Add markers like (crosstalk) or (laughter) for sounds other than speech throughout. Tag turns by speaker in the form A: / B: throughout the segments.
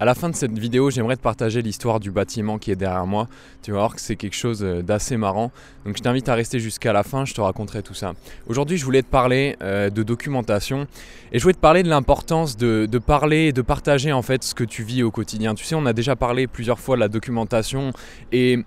A: À la fin de cette vidéo, j'aimerais te partager l'histoire du bâtiment qui est derrière moi. Tu vas voir que c'est quelque chose euh, d'assez marrant. Donc je t'invite à rester jusqu'à la fin, je te raconterai tout ça. Aujourd'hui, je voulais te parler euh, de documentation et je voulais te parler de l'importance de, de, parler et de partager en fait ce que tu vis au quotidien. Tu sais, on a déjà parlé plusieurs fois de la documentation et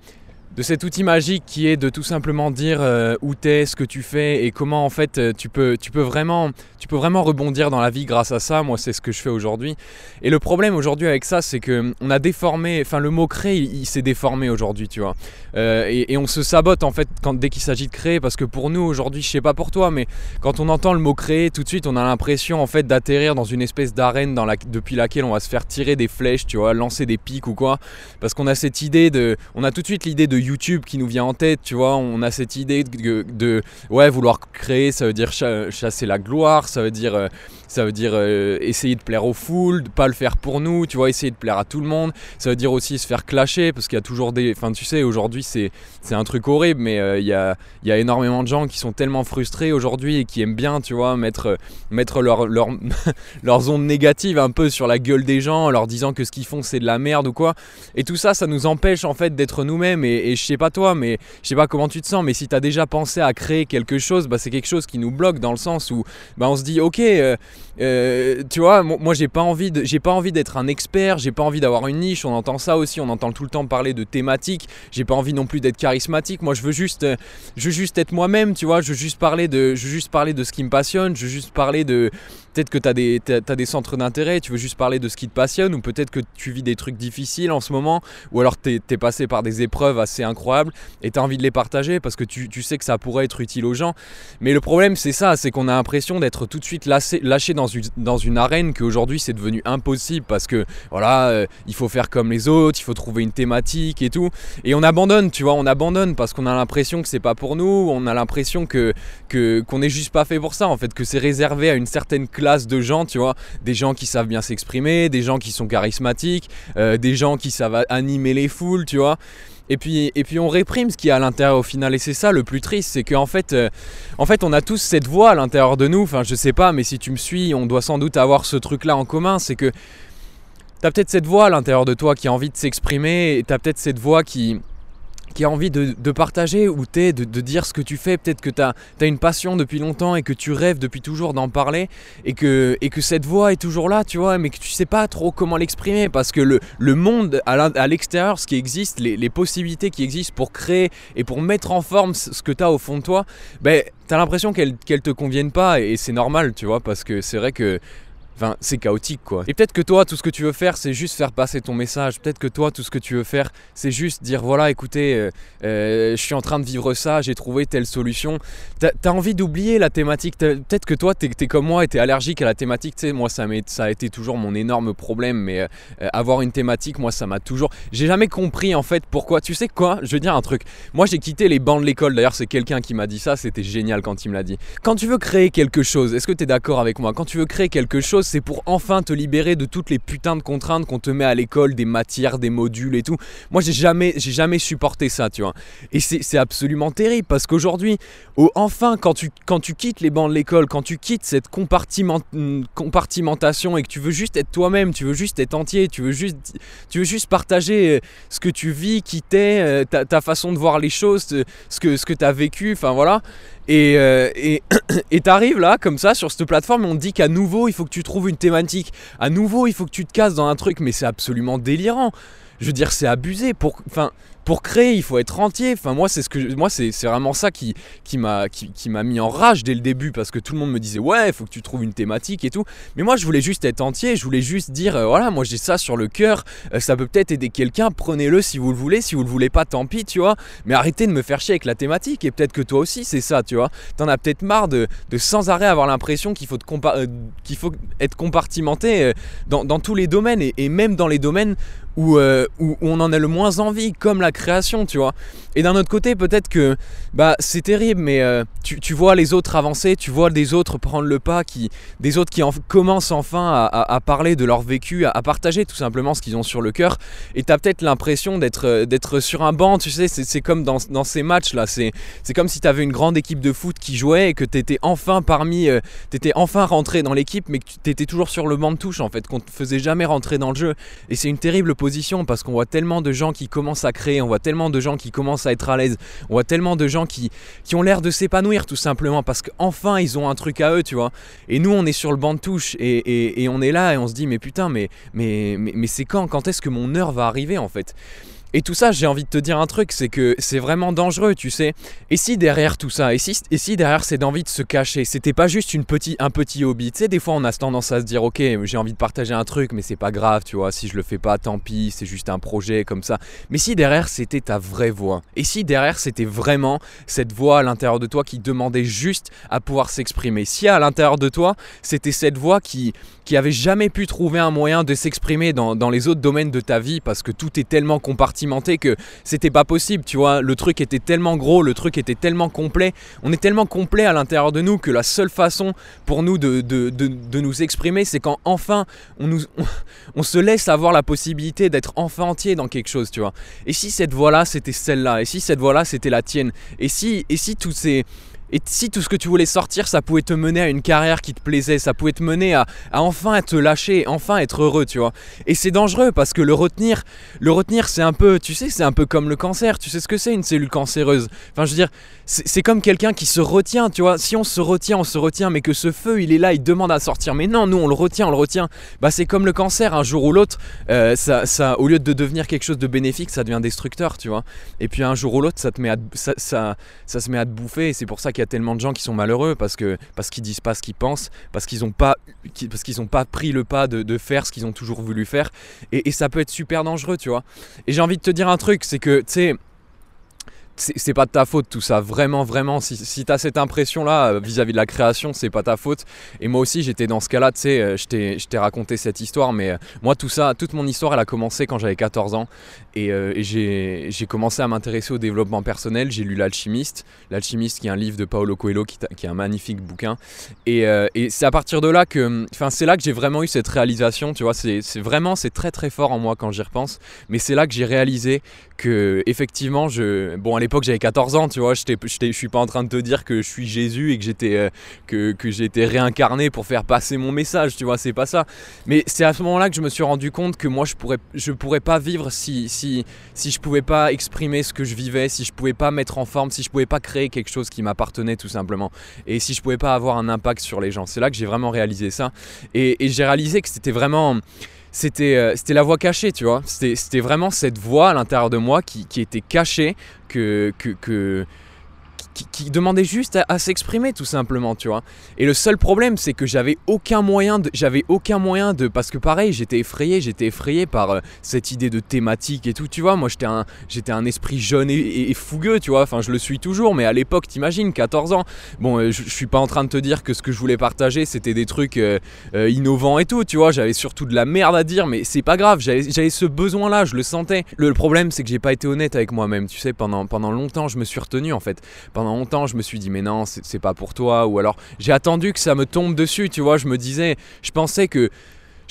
A: de cet outil magique qui est de tout simplement dire euh, où t'es, ce que tu fais et comment en fait euh, tu peux, tu peux vraiment, tu peux vraiment rebondir dans la vie grâce à ça. Moi, c'est ce que je fais aujourd'hui. Et le problème aujourd'hui avec ça, c'est que on a déformé, enfin le mot créer, il, s'est déformé aujourd'hui, tu vois. Euh, et, on se sabote en fait quand dès qu'il s'agit de créer, parce que pour nous aujourd'hui, je sais pas pour toi, mais quand on entend le mot créer, tout de suite, on a l'impression en fait d'atterrir dans une espèce d'arène depuis laquelle on va se faire tirer des flèches, tu vois, lancer des pics ou quoi, parce qu'on a cette idée de, on a tout de suite l'idée de YouTube qui nous vient en tête, tu vois. On a cette idée de, ouais, vouloir créer, ça veut dire chasser la gloire, ça veut dire, euh, ça veut dire euh, essayer de plaire aux foules, de pas le faire pour nous, tu vois, essayer de plaire à tout le monde. Ça veut dire aussi se faire clasher parce qu'il y a toujours des, enfin, tu sais, aujourd'hui c'est, un truc horrible, mais euh, il y, a, y a énormément de gens qui sont tellement frustrés aujourd'hui et qui aiment bien, tu vois, mettre, mettre leur, leur, (laughs) leurs ondes négatives un peu sur la gueule des gens, en leur disant que ce qu'ils font c'est de la merde ou quoi. Et tout ça, ça nous empêche en fait d'être nous-mêmes et, je sais pas toi, mais je sais pas comment tu te sens, mais si tu as déjà pensé à créer quelque chose, bah, c'est quelque chose qui nous bloque dans le sens où bah, on se dit, ok, euh, euh, tu vois, moi j'ai pas envie j'ai pas envie d'être un expert, j'ai pas envie d'avoir une niche. On entend ça aussi, on entend tout le temps parler de thématiques. J'ai pas envie non plus d'être charismatique. Moi, je veux juste, être moi-même, tu vois. Je juste parler de, je veux juste parler de ce qui me passionne. Je veux juste parler de, peut-être que tu as des, as des centres d'intérêt. Tu veux juste parler de ce qui te passionne, ou peut-être que tu vis des trucs difficiles en ce moment, ou alors tu es, passé par des épreuves assez incroyables et tu as envie de les partager parce que tu, tu, sais que ça pourrait être utile aux gens. Mais le problème, c'est ça, c'est qu'on a l'impression d'être tout de suite lâché, lâché dans dans une arène qu'aujourd'hui c'est devenu impossible parce que voilà, euh, il faut faire comme les autres, il faut trouver une thématique et tout. Et on abandonne, tu vois, on abandonne parce qu'on a l'impression que c'est pas pour nous, on a l'impression que qu'on n'est juste pas fait pour ça en fait, que c'est réservé à une certaine classe de gens, tu vois, des gens qui savent bien s'exprimer, des gens qui sont charismatiques, euh, des gens qui savent animer les foules, tu vois. Et puis, et puis on réprime ce qu'il y a à l'intérieur au final. Et c'est ça le plus triste, c'est qu'en fait, euh, en fait, on a tous cette voix à l'intérieur de nous. Enfin, je sais pas, mais si tu me suis, on doit sans doute avoir ce truc-là en commun. C'est que tu as peut-être cette voix à l'intérieur de toi qui a envie de s'exprimer. Et tu as peut-être cette voix qui, qui a envie de, partager ou t'es, de, de, dire ce que tu fais. Peut-être que tu as, une passion depuis longtemps et que tu rêves depuis toujours d'en parler et que, et que cette voix est toujours là, tu vois, mais que tu sais pas trop comment l'exprimer parce que le, le monde à l'extérieur, ce qui existe, les, possibilités qui existent pour créer et pour mettre en forme ce que tu as au fond de toi, ben, tu as l'impression qu'elles ne te conviennent pas et c'est normal, tu vois, parce que c'est vrai que Enfin, c'est chaotique quoi. Et peut-être que toi, tout ce que tu veux faire, c'est juste faire passer ton message. Peut-être que toi, tout ce que tu veux faire, c'est juste dire voilà, écoutez, euh, euh, je suis en train de vivre ça, j'ai trouvé telle solution. T'as as envie d'oublier la thématique. Peut-être que toi, t'es es comme moi et t'es allergique à la thématique. Tu sais, moi, ça, ça a été toujours mon énorme problème. Mais euh, avoir une thématique, moi, ça m'a toujours. J'ai jamais compris en fait pourquoi. Tu sais quoi? Je veux dire un truc. Moi, j'ai quitté les bancs de l'école. D'ailleurs, c'est quelqu'un qui m'a dit ça. C'était génial quand il me l'a dit. Quand tu veux créer quelque chose, est-ce que tu es d'accord avec moi? Quand tu veux créer quelque chose, c'est pour enfin te libérer de toutes les putains de contraintes qu'on te met à l'école, des matières, des modules et tout. Moi, j'ai jamais, j'ai jamais supporté ça, tu vois. Et c'est absolument terrible parce qu'aujourd'hui, enfin, quand tu, quand tu quittes les bancs de l'école, quand tu quittes cette compartiment, compartimentation et que tu veux juste être toi-même, tu veux juste être entier, tu veux juste, tu veux juste partager euh, ce que tu vis, qui t'es, euh, ta, ta, façon de voir les choses, ce que, ce que tu as vécu, enfin voilà. Et euh, (clears throat) t'arrives là, comme ça, sur cette plateforme, et on te dit qu'à nouveau, il faut que tu trouves une thématique. À nouveau, il faut que tu te casses dans un truc, mais c'est absolument délirant. Je veux dire, c'est abusé. Pour, pour créer, il faut être entier. Enfin, moi, c'est ce que c'est vraiment ça qui, qui m'a mis en rage dès le début parce que tout le monde me disait ouais, il faut que tu trouves une thématique et tout. Mais moi, je voulais juste être entier. Je voulais juste dire euh, voilà, moi j'ai ça sur le cœur. Euh, ça peut peut-être aider quelqu'un. Prenez-le si vous le voulez. Si vous le voulez pas, tant pis, tu vois. Mais arrêtez de me faire chier avec la thématique. Et peut-être que toi aussi, c'est ça, tu vois. T'en as peut-être marre de, sans arrêt avoir l'impression qu'il faut, euh, être compartimenté dans, dans, tous les domaines et même dans les domaines où, où on en a le moins envie, comme la création, tu vois. Et d'un autre côté, peut-être que bah, c'est terrible, mais euh, tu, vois les autres avancer, tu vois des autres prendre le pas, qui, des autres qui commencent enfin à, parler de leur vécu, à, partager tout simplement ce qu'ils ont sur le cœur. Et tu as peut-être l'impression d'être, euh, d'être sur un banc, tu sais, c'est, comme dans, ces matchs-là. C'est, c'est comme si tu avais une grande équipe de foot qui jouait et que tu étais enfin parmi, euh, enfin rentré dans l'équipe, mais que tu étais toujours sur le banc de touche en fait, qu'on ne faisait jamais rentrer dans le jeu. Et c'est une terrible parce qu'on voit tellement de gens qui commencent à créer, on voit tellement de gens qui commencent à être à l'aise, on voit tellement de gens qui, qui ont l'air de s'épanouir tout simplement parce qu'enfin ils ont un truc à eux, tu vois. Et nous on est sur le banc de touche et, et, on est là et on se dit mais putain mais, mais, mais, mais c'est quand Quand est-ce que mon heure va arriver en fait? Et tout ça, j'ai envie de te dire un truc, c'est que c'est vraiment dangereux, tu sais. Et si derrière tout ça, et si, derrière c'est d'envie de se cacher, c'était pas juste une petit, un petit hobby. Tu sais, des fois on a tendance à se dire, ok, j'ai envie de partager un truc, mais c'est pas grave, tu vois. Si je le fais pas, tant pis, c'est juste un projet comme ça. Mais si derrière c'était ta vraie voix, et si derrière c'était vraiment cette voix à l'intérieur de toi qui demandait juste à pouvoir s'exprimer, si à l'intérieur de toi c'était cette voix qui, qui avait jamais pu trouver un moyen de s'exprimer dans, dans les autres domaines de ta vie parce que tout est tellement que c'était pas possible, tu vois. Le truc était tellement gros, le truc était tellement complet. On est tellement complet à l'intérieur de nous que la seule façon pour nous de, de, nous exprimer, c'est quand enfin on, nous, on, se laisse avoir la possibilité d'être enfin entier dans quelque chose, tu vois. Et si cette voix-là, c'était celle-là, et si cette voix-là, c'était la tienne, et si, et si tous ces et si tout ce que tu voulais sortir, ça pouvait te mener à une carrière qui te plaisait, ça pouvait te mener à, enfin te lâcher, enfin être heureux, tu vois. Et c'est dangereux parce que le retenir, le retenir, c'est un peu, tu sais, c'est un peu comme le cancer. Tu sais ce que c'est une cellule cancéreuse? Enfin, je veux dire, c'est comme quelqu'un qui se retient, tu vois. Si on se retient, on se retient, mais que ce feu, il est là, il demande à sortir. Mais non, nous, on le retient, on le retient. Bah, c'est comme le cancer, un jour ou l'autre, euh, ça, ça, au lieu de devenir quelque chose de bénéfique, ça devient destructeur, tu vois. Et puis un jour ou l'autre, ça à, ça, ça, ça se met à te bouffer. Et c'est pour ça qu'il y a tellement de gens qui sont malheureux parce que parce qu'ils disent pas ce qu'ils pensent, parce qu'ils n'ont pas parce qu'ils ont pas pris le pas de, faire ce qu'ils ont toujours voulu faire. Et, ça peut être super dangereux, tu vois. Et j'ai envie de te dire un truc, c'est que tu sais c'est pas de ta faute tout ça, vraiment, vraiment. Si, si tu as cette impression-là euh, vis-à-vis de la création, c'est pas ta faute. Et moi aussi, j'étais dans ce cas-là, tu sais, euh, je t'ai raconté cette histoire, mais euh, moi, tout ça, toute mon histoire, elle a commencé quand j'avais 14 ans. Et, j'ai commencé à m'intéresser au développement personnel. J'ai lu L'Alchimiste, L'Alchimiste qui est un livre de Paolo Coelho, qui, qui est un magnifique bouquin. Et, et c'est à partir de là que, enfin, c'est là que j'ai vraiment eu cette réalisation, tu vois. C'est vraiment, c'est très très fort en moi quand j'y repense. Mais c'est là que j'ai réalisé que, effectivement, je. Bon, l'époque j'avais 14 ans, tu vois, je suis pas en train de te dire que je suis Jésus et que j'étais euh, que, que j'étais réincarné pour faire passer mon message, tu vois, c'est pas ça. Mais c'est à ce moment-là que je me suis rendu compte que moi je pourrais je pourrais pas vivre si si je pouvais pas exprimer ce que je vivais, si je pouvais pas mettre en forme, si je pouvais pas créer quelque chose qui m'appartenait tout simplement et si je pouvais pas avoir un impact sur les gens. C'est là que j'ai vraiment réalisé ça et, j'ai réalisé que c'était vraiment c'était euh, la voix cachée, tu vois. C'était vraiment cette voix à l'intérieur de moi qui, était cachée, que, qui, demandait juste à, s'exprimer tout simplement, tu vois. Et le seul problème, c'est que j'avais aucun moyen de, j'avais aucun moyen de, parce que pareil, j'étais effrayé, j'étais effrayé par euh, cette idée de thématique et tout, tu vois. Moi, j'étais un, j'étais un esprit jeune et, fougueux, tu vois. Enfin, je le suis toujours, mais à l'époque, t'imagines, 14 ans. Bon, euh, je, suis pas en train de te dire que ce que je voulais partager, c'était des trucs euh, innovants et tout, tu vois. J'avais surtout de la merde à dire, mais c'est pas grave. J'avais ce besoin-là, je le sentais. Le, problème, c'est que j'ai pas été honnête avec moi-même, tu sais. Pendant, pendant longtemps, je me suis retenu en fait. Longtemps, je me suis dit, mais non, c'est pas pour toi. Ou alors, j'ai attendu que ça me tombe dessus, tu vois. Je me disais, je pensais que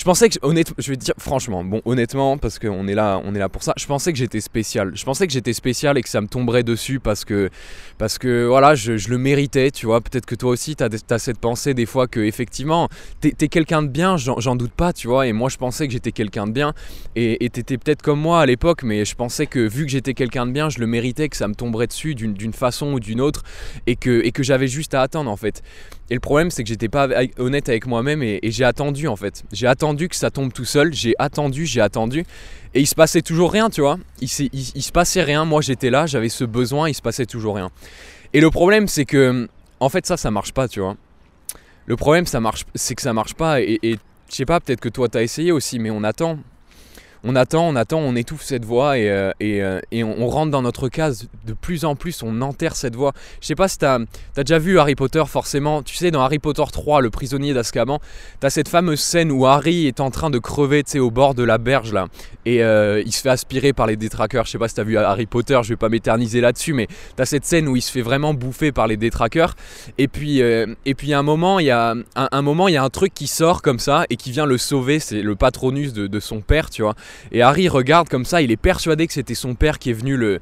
A: je pensais que, honnêtement, je vais te dire franchement, bon, honnêtement, parce qu'on est là, on est là pour ça. Je pensais que j'étais spécial. Je pensais que j'étais spécial et que ça me tomberait dessus parce que, parce que voilà, je, le méritais, tu vois. Peut-être que toi aussi, tu as, cette pensée des fois que, effectivement, t'es es, quelqu'un de bien, j'en doute pas, tu vois. Et moi, je pensais que j'étais quelqu'un de bien. Et t'étais peut-être comme moi à l'époque, mais je pensais que, vu que j'étais quelqu'un de bien, je le méritais, que ça me tomberait dessus d'une façon ou d'une autre et que, et que j'avais juste à attendre, en fait. Et le problème, c'est que j'étais pas honnête avec moi-même et, j'ai attendu en fait. J'ai attendu que ça tombe tout seul. J'ai attendu, j'ai attendu. Et il se passait toujours rien, tu vois. Il, se passait rien. Moi, j'étais là, j'avais ce besoin, il se passait toujours rien. Et le problème, c'est que, en fait, ça, ça marche pas, tu vois. Le problème, ça marche, c'est que ça marche pas. Et je sais pas, peut-être que toi, t'as essayé aussi, mais on attend. On attend, on attend, on étouffe cette voix et, euh, euh, on, rentre dans notre case de plus en plus, on enterre cette voix. Je sais pas si tu as, déjà vu Harry Potter forcément, tu sais dans Harry Potter 3, le prisonnier d'Azkaban, tu as cette fameuse scène où Harry est en train de crever tu sais, au bord de la berge là et euh, il se fait aspirer par les détraqueurs. Je sais pas si tu as vu Harry Potter, je vais pas m'éterniser là-dessus, mais tu as cette scène où il se fait vraiment bouffer par les détraqueurs et puis et puis à un moment, il y a un, moment, il y a un truc qui sort comme ça et qui vient le sauver, c'est le patronus de, de son père, tu vois. Et Harry regarde comme ça, il est persuadé que c'était son père qui est venu le,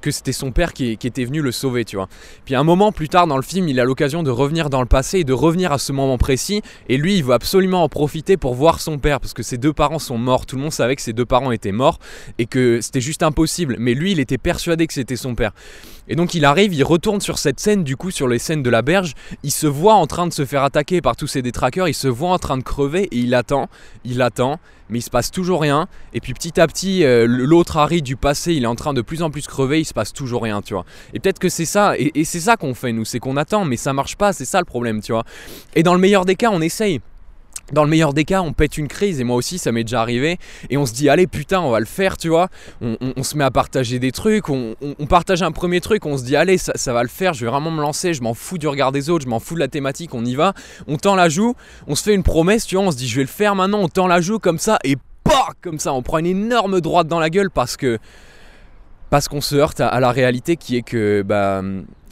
A: que c'était son père qui, était venu le sauver, tu vois. Puis un moment plus tard dans le film, il a l'occasion de revenir dans le passé et de revenir à ce moment précis. Et lui, il veut absolument en profiter pour voir son père parce que ses deux parents sont morts. Tout le monde savait que ses deux parents étaient morts et que c'était juste impossible. Mais lui, il était persuadé que c'était son père. Et donc il arrive, il retourne sur cette scène, du coup sur les scènes de la berge, il se voit en train de se faire attaquer par tous ces détraqueurs, il se voit en train de crever et il attend, il attend, mais il se passe toujours rien. Et puis petit à petit, euh, l'autre Harry du passé, il est en train de plus en plus crever, il se passe toujours rien, tu vois. Et peut-être que c'est ça, et, c'est ça qu'on fait nous, c'est qu'on attend, mais ça marche pas, c'est ça le problème, tu vois. Et dans le meilleur des cas, on essaye. Dans le meilleur des cas, on pète une crise, et moi aussi ça m'est déjà arrivé, et on se dit allez putain on va le faire, tu vois, on, se met à partager des trucs, on, partage un premier truc, on se dit allez ça, va le faire, je vais vraiment me lancer, je m'en fous du regard des autres, je m'en fous de la thématique, on y va, on tend la joue, on se fait une promesse, tu vois, on se dit je vais le faire maintenant, on tend la joue comme ça, et bah comme ça, on prend une énorme droite dans la gueule parce que parce qu'on se heurte à, la réalité qui est que bah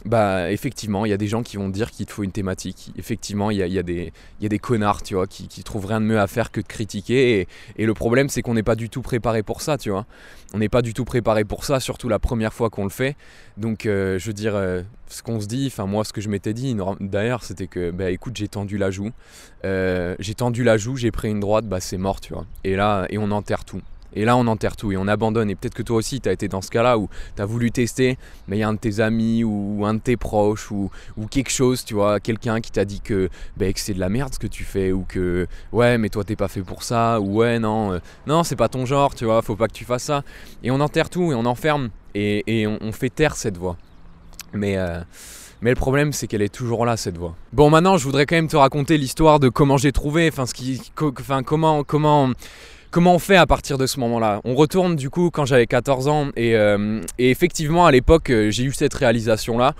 A: bah effectivement, il y a des gens qui vont dire qu'il te faut une thématique. Effectivement, il y a, y, a y a des connards, tu vois, qui, qui trouvent rien de mieux à faire que de critiquer. Et, et le problème, c'est qu'on n'est pas du tout préparé pour ça, tu vois. On n'est pas du tout préparé pour ça, surtout la première fois qu'on le fait. Donc, euh, je veux dire, euh, ce qu'on se dit, enfin moi, ce que je m'étais dit, d'ailleurs, c'était que, bah écoute, j'ai tendu la joue. Euh, j'ai tendu la joue, j'ai pris une droite, bah c'est mort, tu vois. Et là, et on enterre tout. Et là, on enterre tout et on abandonne. Et peut-être que toi aussi, tu as été dans ce cas-là où tu as voulu tester, mais il y a un de tes amis ou un de tes proches ou, quelque chose, tu vois, quelqu'un qui t'a dit bah, que, c'est de la merde ce que tu fais ou que ouais, mais toi, t'es pas fait pour ça ou ouais, non, euh, non, c'est pas ton genre, tu vois, faut pas que tu fasses ça. Et on enterre tout et on enferme et, on, fait taire cette voix. Mais. Euh, mais le problème, c'est qu'elle est toujours là, cette voix. Bon, maintenant, je voudrais quand même te raconter l'histoire de comment j'ai trouvé, enfin, ce qui, enfin, comment, comment, Comment on fait à partir de ce moment-là? On retourne du coup quand j'avais 14 ans et, euh, effectivement à l'époque euh, j'ai eu cette réalisation-là.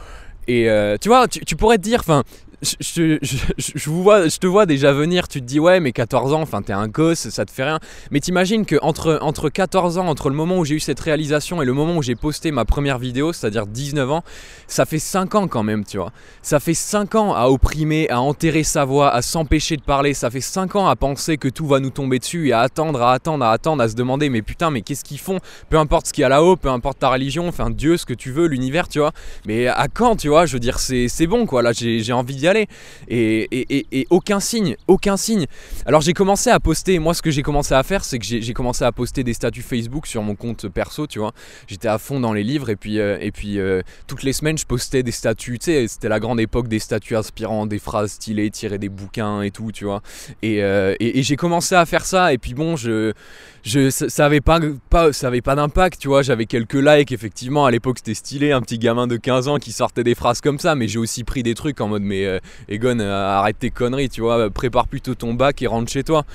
A: Et euh, tu vois, tu, pourrais te dire, enfin, je, je, vois, je te vois déjà venir, tu te dis ouais mais 14 ans, enfin t'es un gosse, ça te fait rien. Mais t'imagines que entre, entre 14 ans, entre le moment où j'ai eu cette réalisation et le moment où j'ai posté ma première vidéo, c'est-à-dire 19 ans, ça fait 5 ans quand même, tu vois. Ça fait 5 ans à opprimer, à enterrer sa voix, à s'empêcher de parler, ça fait 5 ans à penser que tout va nous tomber dessus et à attendre, à attendre, à attendre, à se demander mais putain mais qu'est-ce qu'ils font? Peu importe ce qu'il y a là-haut, peu importe ta religion, enfin Dieu, ce que tu veux, l'univers, tu vois. Mais à quand, tu vois? Je veux dire, c'est bon quoi, là j'ai envie aller. Et, aucun signe, aucun signe. Alors j'ai commencé à poster, moi ce que j'ai commencé à faire, c'est que j'ai commencé à poster des statuts Facebook sur mon compte perso, tu vois. J'étais à fond dans les livres et puis, euh, et puis euh, toutes les semaines je postais des statuts, tu sais, c'était la grande époque des statuts inspirants, des phrases stylées, tirer des bouquins et tout, tu vois. Et, euh, j'ai commencé à faire ça et puis bon, je, je, ça, avait pas, pas, ça pas d'impact, tu vois. J'avais quelques likes, effectivement, à l'époque c'était stylé, un petit gamin de 15 ans qui sortait des phrases comme ça, mais j'ai aussi pris des trucs en mode mais Egon, euh, arrête tes conneries, tu vois, prépare plutôt ton bac et rentre chez toi.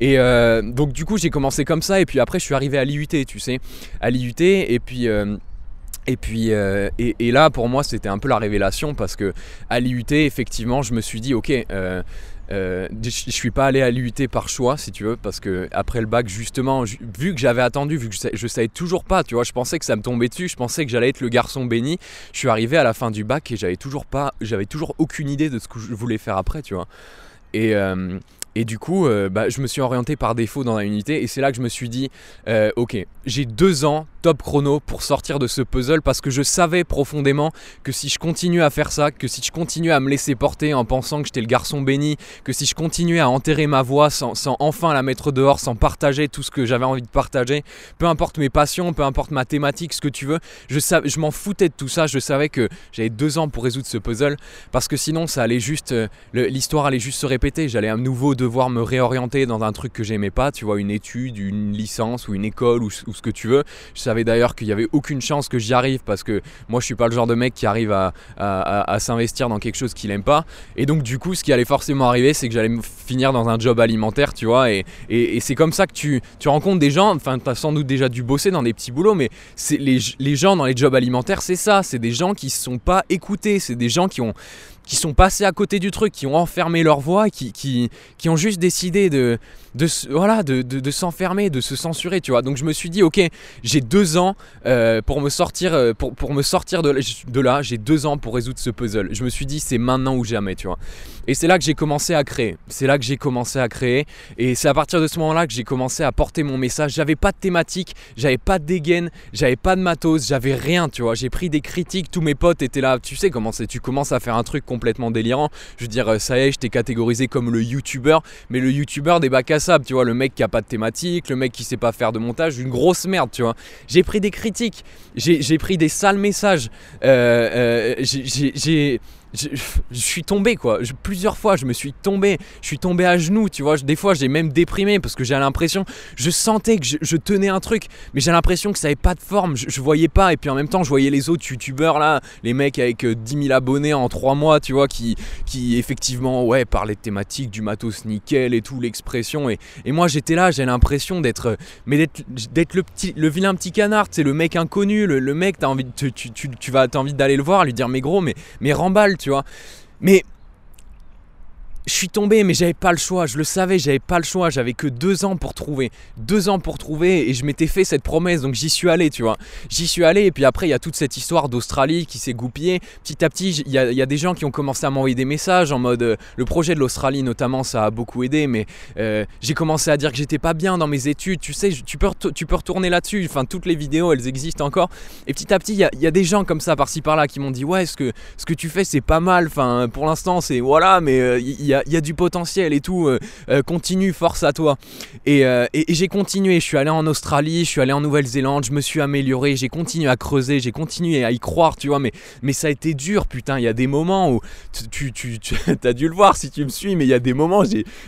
A: Et euh, donc du coup, j'ai commencé comme ça, et puis après, je suis arrivé à l'IUT, tu sais, à l'IUT, et puis... Euh, et puis et, là pour moi c'était un peu la révélation parce que à l'IUT effectivement je me suis dit ok euh, je suis pas allé à l'UT par choix, si tu veux, parce que après le bac, justement, vu que j'avais attendu, vu que je, savais toujours pas, tu vois, je pensais que ça me tombait dessus, je pensais que j'allais être le garçon béni. Je suis arrivé à la fin du bac et j'avais toujours pas, j'avais toujours aucune idée de ce que je voulais faire après, tu vois. Et, euh, et du coup, euh, bah, je me suis orienté par défaut dans la unité et c'est là que je me suis dit, ok, j'ai deux ans top chrono pour sortir de ce puzzle parce que je savais profondément que si je continuais à faire ça, que si je continuais à me laisser porter en pensant que j'étais le garçon béni, que si je continuais à enterrer ma voix sans, enfin la mettre dehors, sans partager tout ce que j'avais envie de partager, peu importe mes passions, peu importe ma thématique, ce que tu veux, je, je m'en foutais de tout ça, je savais que j'avais deux ans pour résoudre ce puzzle parce que sinon ça allait juste, euh, l'histoire allait juste se répéter, j'allais à nouveau devoir me réorienter dans un truc que j'aimais pas, tu vois, une étude, une licence ou une école ou, ce que tu veux. D'ailleurs qu'il y avait aucune chance que j'y arrive parce que moi je suis pas le genre de mec qui arrive à, s'investir dans quelque chose qu'il aime pas. Et donc du coup, ce qui allait forcément arriver, c'est que j'allais finir dans un job alimentaire, tu vois. Et, c'est comme ça que tu, rencontres des gens. Enfin, tu as sans doute déjà dû bosser dans des petits boulots, mais les, les gens dans les jobs alimentaires, c'est ça. C'est des gens qui se sont pas écoutés. C'est des gens qui ont qui sont passés à côté du truc, qui ont enfermé leur voix, qui, qui, qui ont juste décidé de, de, de, s'enfermer, de se censurer, tu vois. Donc je me suis dit, ok, j'ai deux ans euh, pour me sortir, euh, de là, j'ai deux ans pour résoudre ce puzzle. Je me suis dit, c'est maintenant ou jamais, tu vois. Et c'est là que j'ai commencé à créer. C'est là que j'ai commencé à créer. Et c'est à partir de ce moment-là que j'ai commencé à porter mon message. J'avais pas de thématique, j'avais pas de dégaine, j'avais pas de matos, j'avais rien, tu vois. J'ai pris des critiques, tous mes potes étaient là. Tu sais comment c'est, tu commences à faire un truc complètement délirant. Je veux dire, euh, ça y est, je t'ai catégorisé comme le youtubeur, mais le youtubeur des bacs à tu vois, le mec qui a pas de thématique, le mec qui sait pas faire de montage, une grosse merde, tu vois. J'ai pris des critiques, j'ai pris des sales messages, euh, euh, j'ai je, suis tombé quoi. plusieurs fois, je me suis tombé. Je suis tombé à genoux, tu vois. Des fois, j'ai même déprimé parce que j'ai l'impression, je sentais que je, tenais un truc, mais j'ai l'impression que ça n'avait pas de forme. Je, voyais pas. Et puis en même temps, je voyais les autres youtubeurs là, les mecs avec 10 euh, 000 abonnés en 3 mois, tu vois, qui, qui effectivement, ouais, parlaient de thématiques, du matos nickel et tout, l'expression. Et, et moi, j'étais là, j'ai l'impression d'être, mais d'être le petit, le vilain petit canard, c'est le mec inconnu, le, mec, t'as envie, tu, tu, tu, vas, as envie d'aller le voir, lui dire, mais gros, mais, mais remballe tu vois. Mais je suis tombé, mais j'avais pas le choix. Je le savais, j'avais pas le choix. J'avais que deux ans pour trouver. Deux ans pour trouver et je m'étais fait cette promesse, donc j'y suis allé, tu vois. J'y suis allé et puis après, il y a toute cette histoire d'Australie qui s'est goupillée. Petit à petit, il y, a des gens qui ont commencé à m'envoyer des messages en mode euh, le projet de l'Australie, notamment, ça a beaucoup aidé, mais euh, j'ai commencé à dire que j'étais pas bien dans mes études. Tu sais, tu peux, tu peux retourner là-dessus. Enfin, toutes les vidéos, elles existent encore. Et petit à petit, il y, a, des gens comme ça, par-ci par-là, qui m'ont dit Ouais, ce que, ce que tu fais, c'est pas mal. Enfin, pour l'instant, c'est voilà, mais euh, il il y a, du potentiel et tout, euh, euh, continue, force à toi. Euh, et, j'ai continué, je suis allé en Australie, je suis allé en Nouvelle-Zélande, je me suis amélioré, j'ai continué à creuser, j'ai continué à y croire, tu vois, mais, ça a été dur, putain, il y a des moments où tu (laughs) as dû le voir si tu me suis, mais il y a des moments,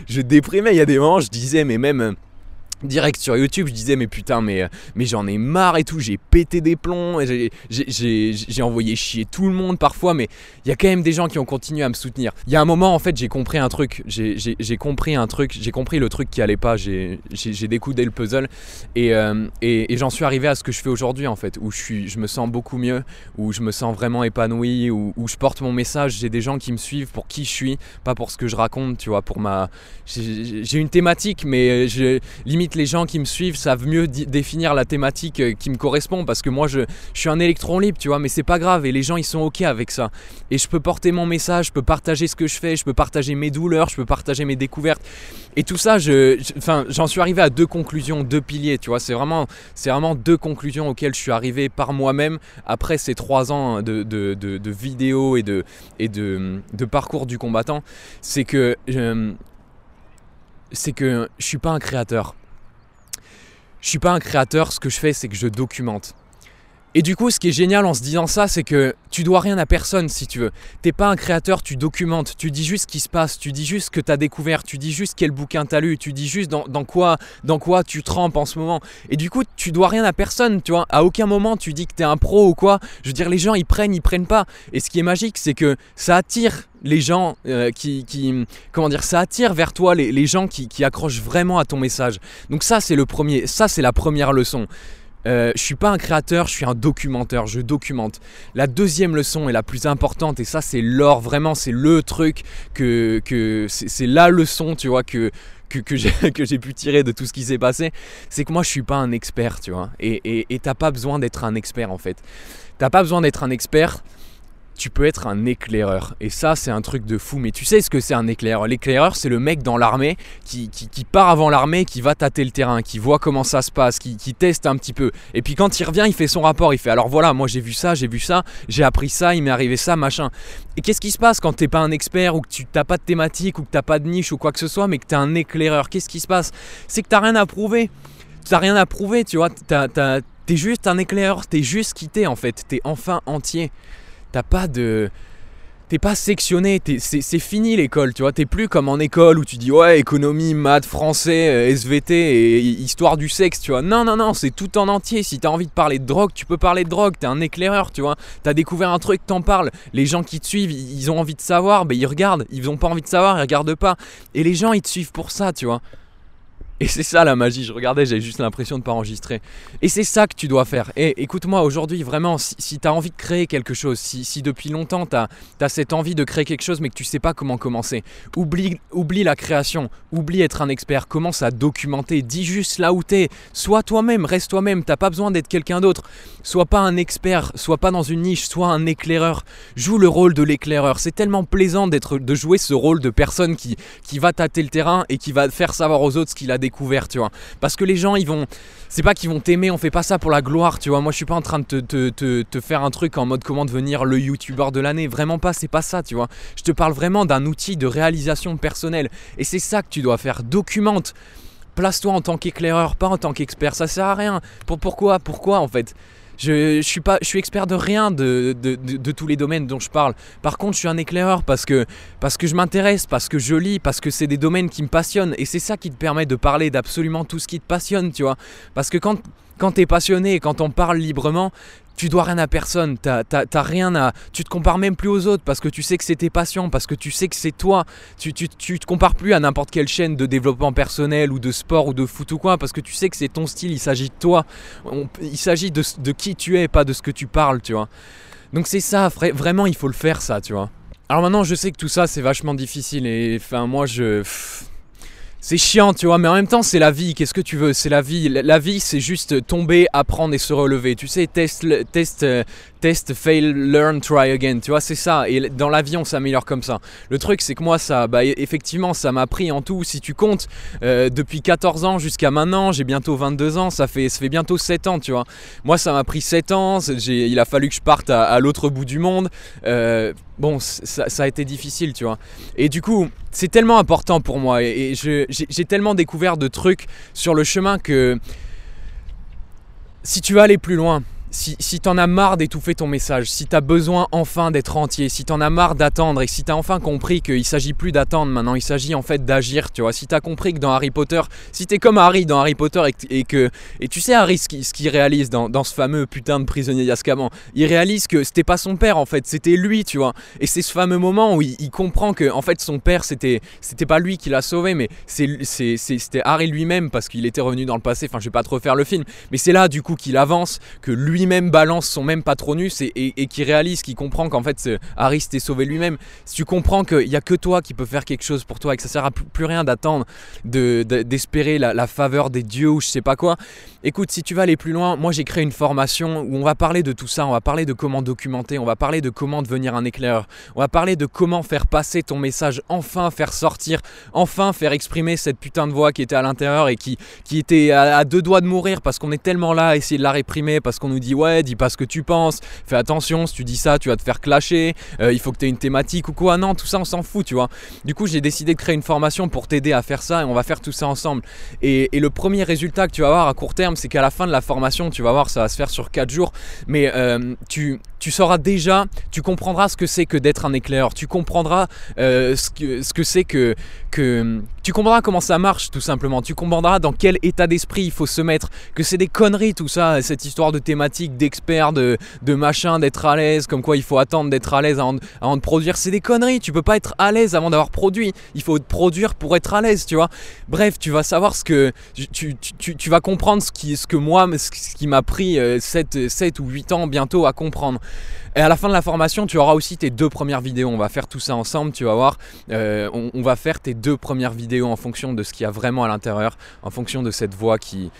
A: je déprimais, il y a des moments, je disais, mais même direct sur YouTube, je disais mais putain mais, mais j'en ai marre et tout, j'ai pété des plombs, j'ai envoyé chier tout le monde parfois, mais il y a quand même des gens qui ont continué à me soutenir. Il y a un moment en fait j'ai compris un truc, j'ai compris un truc, j'ai compris le truc qui allait pas, j'ai découdé le puzzle euh, et, j'en suis arrivé à ce que je fais aujourd'hui en fait, où je, suis, je me sens beaucoup mieux, où je me sens vraiment épanoui, où, je porte mon message, j'ai des gens qui me suivent pour qui je suis, pas pour ce que je raconte, tu vois, pour ma... J'ai une thématique mais limite les gens qui me suivent savent mieux définir la thématique euh, qui me correspond parce que moi je, suis un électron libre, tu vois, mais c'est pas grave et les gens ils sont ok avec ça. Et je peux porter mon message, je peux partager ce que je fais, je peux partager mes douleurs, je peux partager mes découvertes. Et tout ça, je, enfin, j'en suis arrivé à deux conclusions, deux piliers, tu vois. C'est vraiment, vraiment deux conclusions auxquelles je suis arrivé par moi-même après ces trois ans de, vidéos et de, et de, parcours du combattant. C'est que euh, c'est que je suis pas un créateur. Je suis pas un créateur, ce que je fais, c'est que je documente. Et du coup, ce qui est génial en se disant ça, c'est que tu dois rien à personne si tu veux. T'es pas un créateur, tu documentes, tu dis juste ce qui se passe, tu dis juste ce que tu as découvert, tu dis juste quel bouquin tu as lu, tu dis juste dans, quoi, dans quoi tu trempes en ce moment. Et du coup, tu dois rien à personne, tu vois. À aucun moment tu dis que tu es un pro ou quoi. Je veux dire, les gens ils prennent, ils prennent pas. Et ce qui est magique, c'est que ça attire les gens euh, qui, comment dire, ça attire vers toi les, gens qui, qui accrochent vraiment à ton message. Donc ça c'est le premier, ça c'est la première leçon. Euh, je suis pas un créateur, je suis un documenteur, je documente. La deuxième leçon est la plus importante et ça c'est l'or, vraiment c'est le truc que, que c'est la leçon, tu vois, que, que, (laughs) que j'ai pu tirer de tout ce qui s'est passé, c'est que moi je suis pas un expert, tu vois. Et t'as pas besoin d'être un expert en fait. T'as pas besoin d'être un expert tu peux être un éclaireur. Et ça, c'est un truc de fou. Mais tu sais ce que c'est un éclaireur? L'éclaireur, c'est le mec dans l'armée qui, part avant l'armée, qui va tâter le terrain, qui voit comment ça se passe, qui, teste un petit peu. Et puis quand il revient, il fait son rapport. Il fait alors voilà, moi j'ai vu ça, j'ai vu ça, j'ai appris ça, il m'est arrivé ça, machin. Et qu'est-ce qui se passe quand t'es pas un expert ou que tu n'as pas de thématique ou que t'as pas de niche ou quoi que ce soit, mais que tu es un éclaireur? Qu'est-ce qui se passe? C'est que t'as rien à prouver. T'as rien à prouver, tu vois. T'es juste un éclaireur, t'es juste quitté en fait, t'es enfin entier. T'as pas de. t'es pas sectionné, c'est fini l'école, tu vois, t'es plus comme en école où tu dis ouais économie, maths, français, euh, SVT et histoire du sexe, tu vois. Non, non, non, c'est tout en entier. Si t'as envie de parler de drogue, tu peux parler de drogue, t'es un éclaireur, tu vois. T'as découvert un truc, t'en parles. Les gens qui te suivent, ils ont envie de savoir, ben ils regardent. Ils ont pas envie de savoir, ils regardent pas. Et les gens, ils te suivent pour ça, tu vois. Et c'est ça la magie, je regardais, j'avais juste l'impression de ne pas enregistrer. Et c'est ça que tu dois faire. Et écoute-moi, aujourd'hui, vraiment, si, tu as envie de créer quelque chose, si, depuis longtemps tu as, cette envie de créer quelque chose mais que tu sais pas comment commencer, oublie, la création, oublie être un expert, commence à documenter, dis juste là où tu es, sois toi-même, reste toi-même, t'as pas besoin d'être quelqu'un d'autre. Sois pas un expert, sois pas dans une niche, sois un éclaireur. Joue le rôle de l'éclaireur. C'est tellement plaisant de jouer ce rôle de personne qui, qui va tâter le terrain et qui va faire savoir aux autres ce qu'il a découvert, tu vois. Parce que les gens, ils vont. C'est pas qu'ils vont t'aimer, on fait pas ça pour la gloire, tu vois. Moi, je suis pas en train de te, faire un truc en mode comment devenir le youtubeur de l'année. Vraiment pas, c'est pas ça, tu vois. Je te parle vraiment d'un outil de réalisation personnelle. Et c'est ça que tu dois faire. Documente. Place-toi en tant qu'éclaireur, pas en tant qu'expert. Ça sert à rien. Pour, pourquoi? Pourquoi en fait? Je, suis pas, je suis expert de rien de, de, tous les domaines dont je parle. Par contre, je suis un éclaireur parce que, parce que je m'intéresse, parce que je lis, parce que c'est des domaines qui me passionnent. Et c'est ça qui te permet de parler d'absolument tout ce qui te passionne, tu vois. Parce que quand, quand tu es passionné et quand on parle librement, tu dois rien à personne, t'as, rien à. Tu te compares même plus aux autres parce que tu sais que c'est tes passions, parce que tu sais que c'est toi. Tu, tu, te compares plus à n'importe quelle chaîne de développement personnel ou de sport ou de foot ou quoi, parce que tu sais que c'est ton style, il s'agit de toi. il s'agit de, de, qui tu es, pas de ce que tu parles, tu vois. Donc c'est ça, vraiment il faut le faire ça, tu vois. Alors maintenant je sais que tout ça c'est vachement difficile et enfin moi je c'est chiant, tu vois, mais en même temps, c'est la vie. Qu'est-ce que tu veux C'est la vie. La, vie, c'est juste tomber, apprendre et se relever. Tu sais, test, test, euh, test, fail, learn, try again. Tu vois, c'est ça. Et dans la vie, on s'améliore comme ça. Le truc, c'est que moi, ça, bah, effectivement, ça m'a pris en tout. Si tu comptes, euh, depuis 14 ans jusqu'à maintenant, j'ai bientôt 22 ans. Ça fait, ça fait bientôt 7 ans, tu vois. Moi, ça m'a pris 7 ans. Il a fallu que je parte à, l'autre bout du monde. Euh, bon, ça, a été difficile, tu vois. Et du coup, c'est tellement important pour moi et, j'ai tellement découvert de trucs sur le chemin que si tu veux aller plus loin, si, si t'en as marre d'étouffer ton message, si t'as besoin enfin d'être entier, si t'en as marre d'attendre et si t'as enfin compris qu'il s'agit plus d'attendre maintenant, il s'agit en fait d'agir, tu vois. Si t'as compris que dans Harry Potter, si t'es comme Harry dans Harry Potter et, que. Et tu sais, Harry, ce qu'il réalise dans, dans, ce fameux putain de prisonnier d'Azkaban, il réalise que c'était pas son père en fait, c'était lui, tu vois. Et c'est ce fameux moment où il, comprend que en fait son père c'était c'était pas lui qui l'a sauvé, mais c'était Harry lui-même parce qu'il était revenu dans le passé. Enfin, je vais pas trop faire le film, mais c'est là du coup qu'il avance, que lui même balance son même patronus et, qui réalise, qui comprend qu'en fait Harry s'était sauvé lui-même, si tu comprends qu'il n'y a que toi qui peux faire quelque chose pour toi et que ça sert à plus, rien d'attendre, d'espérer la, faveur des dieux ou je sais pas quoi, écoute, si tu vas aller plus loin, moi j'ai créé une formation où on va parler de tout ça, on va parler de comment documenter, on va parler de comment devenir un éclaireur, on va parler de comment faire passer ton message, enfin faire sortir, enfin faire exprimer cette putain de voix qui était à l'intérieur et qui, qui était à deux doigts de mourir parce qu'on est tellement là à essayer de la réprimer, parce qu'on nous dit ouais, dis pas ce que tu penses, fais attention, si tu dis ça, tu vas te faire clasher, euh, il faut que tu aies une thématique ou quoi. Non, tout ça, on s'en fout, tu vois. Du coup, j'ai décidé de créer une formation pour t'aider à faire ça et on va faire tout ça ensemble. Et, le premier résultat que tu vas avoir à court terme, c'est qu'à la fin de la formation, tu vas voir, ça va se faire sur 4 jours, mais euh, tu, tu sauras déjà, tu comprendras ce que c'est que d'être un éclaireur, tu comprendras euh, ce que ce que c'est que, que tu comprendras comment ça marche tout simplement, tu comprendras dans quel état d'esprit il faut se mettre, que c'est des conneries tout ça, cette histoire de thématique, d'expert, de, de machin, d'être à l'aise, comme quoi il faut attendre d'être à l'aise avant, de produire, c'est des conneries, tu peux pas être à l'aise avant d'avoir produit, il faut produire pour être à l'aise, tu vois. Bref, tu vas savoir ce que, tu, tu, tu vas comprendre ce, qui, ce que moi, ce qui m'a pris 7, euh, 7 ou 8 ans bientôt à comprendre. Et à la fin de la formation, tu auras aussi tes deux premières vidéos. On va faire tout ça ensemble, tu vas voir. Euh, on, va faire tes deux premières vidéos en fonction de ce qu'il y a vraiment à l'intérieur, en fonction de cette voix qui...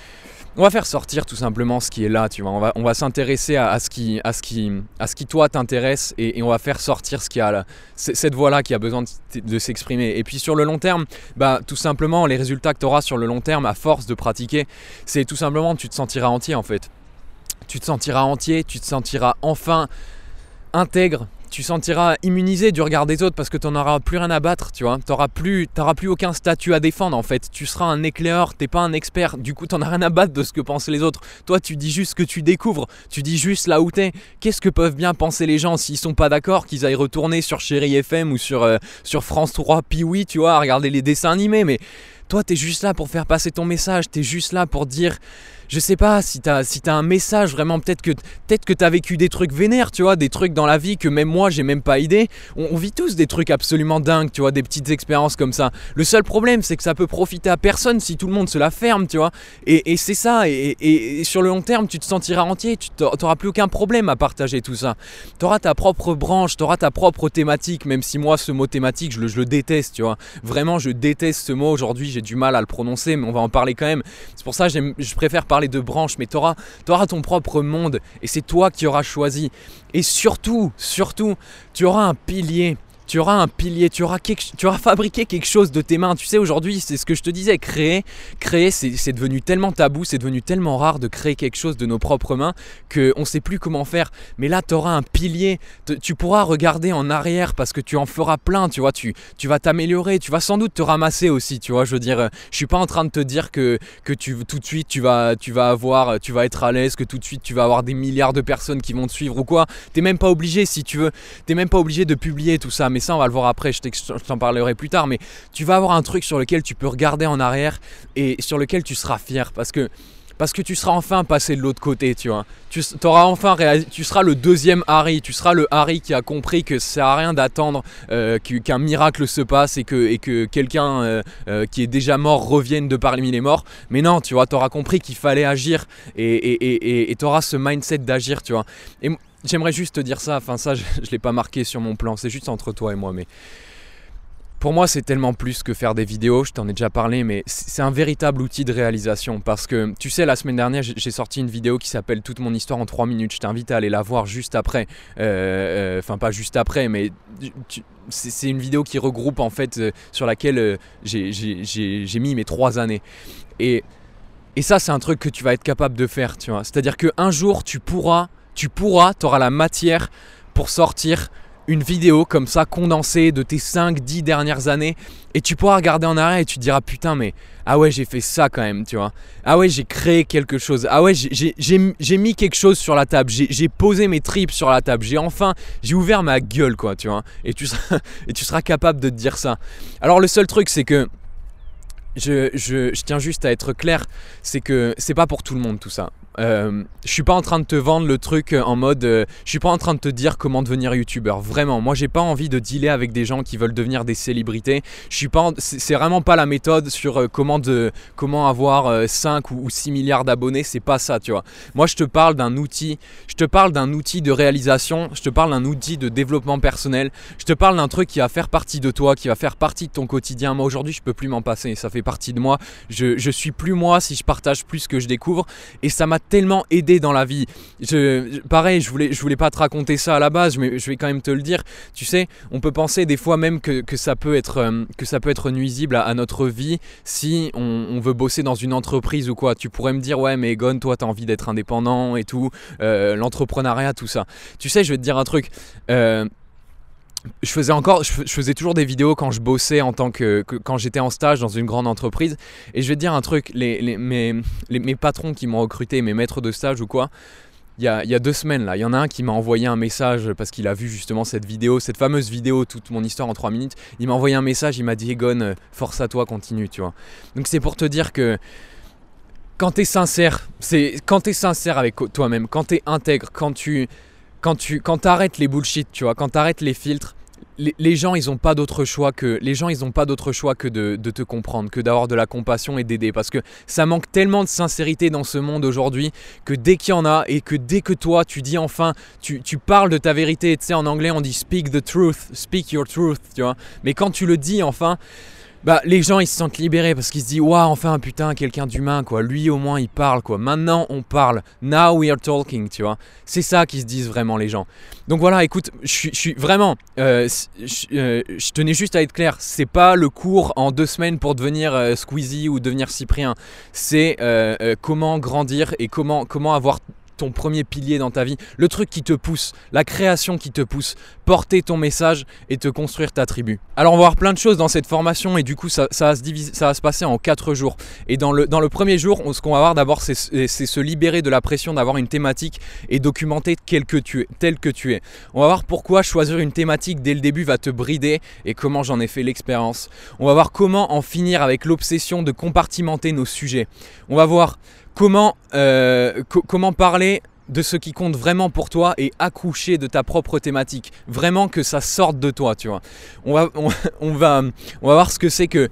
A: On va faire sortir tout simplement ce qui est là, tu vois. On va, on va s'intéresser à, ce qui, à, ce qui, à ce qui toi t'intéresse et, on va faire sortir ce qui a là, cette voix-là qui a besoin de, s'exprimer. Et puis sur le long terme, bah, tout simplement, les résultats que tu auras sur le long terme à force de pratiquer, c'est tout simplement tu te sentiras entier en fait tu te sentiras entier, tu te sentiras enfin intègre, tu sentiras immunisé du regard des autres parce que tu n'en auras plus rien à battre, tu vois. Tu n'auras plus, aucun statut à défendre en fait. Tu seras un éclaireur, t'es pas un expert, du coup tu n'en as rien à battre de ce que pensent les autres. Toi tu dis juste ce que tu découvres, tu dis juste là où t'es. Qu'est-ce que peuvent bien penser les gens s'ils sont pas d'accord qu'ils aillent retourner sur Chéri FM ou sur, euh, sur France 3 puis oui, tu vois, à regarder les dessins animés, mais toi, tu es juste là pour faire passer ton message, tu es juste là pour dire je sais pas si t'as si as un message vraiment peut-être que peut-être que t'as vécu des trucs vénères tu vois des trucs dans la vie que même moi j'ai même pas idée. On, vit tous des trucs absolument dingues tu vois des petites expériences comme ça. Le seul problème c'est que ça peut profiter à personne si tout le monde se la ferme tu vois. Et, c'est ça et, sur le long terme tu te sentiras entier tu t'auras plus aucun problème à partager tout ça. T'auras ta propre branche t'auras ta propre thématique même si moi ce mot thématique je le, je le déteste tu vois. Vraiment je déteste ce mot. Aujourd'hui j'ai du mal à le prononcer mais on va en parler quand même. C'est pour ça je préfère parler parler de branches, mais tu auras, auras, ton propre monde et c'est toi qui auras choisi. Et surtout, surtout, tu auras un pilier tu auras un pilier, tu auras, tu auras fabriqué quelque chose de tes mains. Tu sais, aujourd'hui, c'est ce que je te disais, créer, créer, c'est devenu tellement tabou, c'est devenu tellement rare de créer quelque chose de nos propres mains qu'on ne sait plus comment faire. Mais là, tu auras un pilier, tu pourras regarder en arrière parce que tu en feras plein, tu vois, tu, tu vas t'améliorer, tu vas sans doute te ramasser aussi, tu vois. Je veux dire, je suis pas en train de te dire que, que tu, tout de suite, tu vas, tu vas avoir, tu vas être à l'aise, que tout de suite, tu vas avoir des milliards de personnes qui vont te suivre ou quoi. T'es même pas obligé, si tu veux, t'es même pas obligé de publier tout ça mais ça on va le voir après, je t'en parlerai plus tard, mais tu vas avoir un truc sur lequel tu peux regarder en arrière et sur lequel tu seras fier parce que tu seras enfin passé de l'autre côté, tu vois. Tu auras enfin tu seras le deuxième Harry, tu seras le Harry qui a compris que ça sert à rien d'attendre euh, qu'un miracle se passe et que, quelqu'un euh, euh, qui est déjà mort revienne de parmi les morts. Mais non, tu vois, tu auras compris qu'il fallait agir et tu auras ce mindset d'agir, tu vois. J'aimerais juste te dire ça, enfin ça je ne l'ai pas marqué sur mon plan, c'est juste entre toi et moi, mais pour moi c'est tellement plus que faire des vidéos, je t'en ai déjà parlé, mais c'est un véritable outil de réalisation parce que tu sais la semaine dernière j'ai sorti une vidéo qui s'appelle Toute mon histoire en 3 minutes, je t'invite à aller la voir juste après, euh, euh, enfin pas juste après, mais c'est une vidéo qui regroupe en fait euh, sur laquelle j'ai mis mes 3 années. Et, et ça c'est un truc que tu vas être capable de faire, tu vois. C'est-à-dire qu'un jour tu pourras tu pourras, tu auras la matière pour sortir une vidéo comme ça condensée de tes 5-10 dernières années et tu pourras regarder en arrière et tu diras putain mais ah ouais j'ai fait ça quand même tu vois. Ah ouais j'ai créé quelque chose. Ah ouais j'ai mis quelque chose sur la table. J'ai posé mes tripes sur la table. J'ai enfin j'ai ouvert ma gueule quoi tu vois. Et tu, seras, (laughs) et tu seras capable de te dire ça. Alors le seul truc c'est que je, je, tiens juste à être clair, c'est que c'est pas pour tout le monde tout ça. Euh, je suis pas en train de te vendre le truc en mode euh, je suis pas en train de te dire comment devenir youtubeur. Vraiment moi j'ai pas envie de dealer avec des gens qui veulent devenir des célébrités. Je suis pas c'est vraiment pas la méthode sur euh, comment de comment avoir 5 ou, 6 milliards d'abonnés. C'est pas ça tu vois. Moi je te parle d'un outil je te parle d'un outil de réalisation je te parle d'un outil de développement personnel. Je te parle d'un truc qui va faire partie de toi qui va faire partie de ton quotidien. Moi aujourd'hui je peux plus m'en passer. Ça fait partie de moi. Je, je suis plus moi si je partage plus ce que je découvre. Et ça m'a tellement aidé dans la vie. Je, pareil, je voulais, voulais pas te raconter ça à la base, mais je vais quand même te le dire. Tu sais, on peut penser des fois même que, que ça, peut être, euh, ça peut être nuisible à, notre vie si on, veut bosser dans une entreprise ou quoi. Tu pourrais me dire, ouais, mais Egon, toi, tu as envie d'être indépendant et tout, euh, l'entrepreneuriat, tout ça. Tu sais, je vais te dire un truc. Euh, je faisais encore, je faisais toujours des vidéos quand je bossais en tant que, quand j'étais en stage dans une grande entreprise. Et je vais te dire un truc, les, mes, mes, patrons qui m'ont recruté, mes maîtres de stage ou quoi, il y, a, y a, deux semaines là, il y en a un qui m'a envoyé un message parce qu'il a vu justement cette vidéo, cette fameuse vidéo, toute mon histoire en trois minutes. Il m'a envoyé un message, il m'a dit Egon, force à toi, continue, tu vois. Donc c'est pour te dire que quand tu es sincère, c'est quand tu es sincère avec toi-même, quand tu es intègre, quand tu quand tu quand arrêtes les bullshit, tu vois, quand tu arrêtes les filtres, les, gens, ils n'ont pas d'autre choix que les gens, ils ont pas d'autre choix que de, te comprendre, que d'avoir de la compassion et d'aider, parce que ça manque tellement de sincérité dans ce monde aujourd'hui que dès qu'il y en a et que dès que toi, tu dis enfin, tu, tu parles de ta vérité, tu sais, en anglais, on dit speak the truth, speak your truth, tu vois. Mais quand tu le dis enfin, bah les gens ils se sentent libérés parce qu'ils se disent waouh enfin putain quelqu'un d'humain quoi. Lui au moins il parle quoi. Maintenant on parle. Now we are talking tu vois. C'est ça qu'ils se disent vraiment les gens. Donc voilà écoute je suis vraiment euh, euh, je tenais juste à être clair. C'est pas le cours en deux semaines pour devenir euh, Squeezie ou devenir Cyprien. C'est comment grandir et comment comment avoir ton premier pilier dans ta vie, le truc qui te pousse, la création qui te pousse, porter ton message et te construire ta tribu. Alors on va voir plein de choses dans cette formation et du coup ça, va, se diviser, ça va se passer en quatre jours. Et dans le, premier jour, ce qu'on va voir d'abord, c'est se libérer de la pression d'avoir une thématique et documenter tel que, tu es, tel que tu es. On va voir pourquoi choisir une thématique dès le début va te brider et comment j'en ai fait l'expérience. On va voir comment en finir avec l'obsession de compartimenter nos sujets. On va voir comment, euh, comment parler de ce qui compte vraiment pour toi et accoucher de ta propre thématique? Vraiment que ça sorte de toi, tu vois. On va (laughs) voir ce que c'est que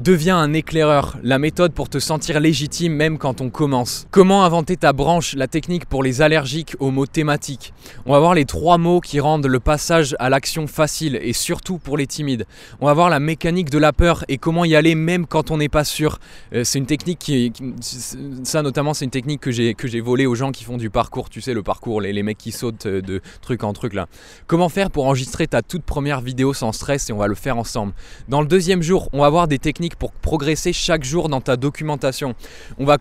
A: Deviens un éclaireur, la méthode pour te sentir légitime même quand on commence. Comment inventer ta branche, la technique pour les allergiques aux mots thématiques? On va voir les trois mots qui rendent le passage à l'action facile et surtout pour les timides. On va voir la mécanique de la peur et comment y aller même quand on n'est pas sûr. Euh, c'est une technique qui, ça notamment c'est une technique que j'ai que j'ai volée aux gens qui font du parcours, tu sais le parcours, les, les mecs qui sautent euh, de truc en truc là. Comment faire pour enregistrer ta toute première vidéo sans stress et on va le faire ensemble. Dans le deuxième jour, on va voir des techniques pour progresser chaque jour dans ta documentation. On va,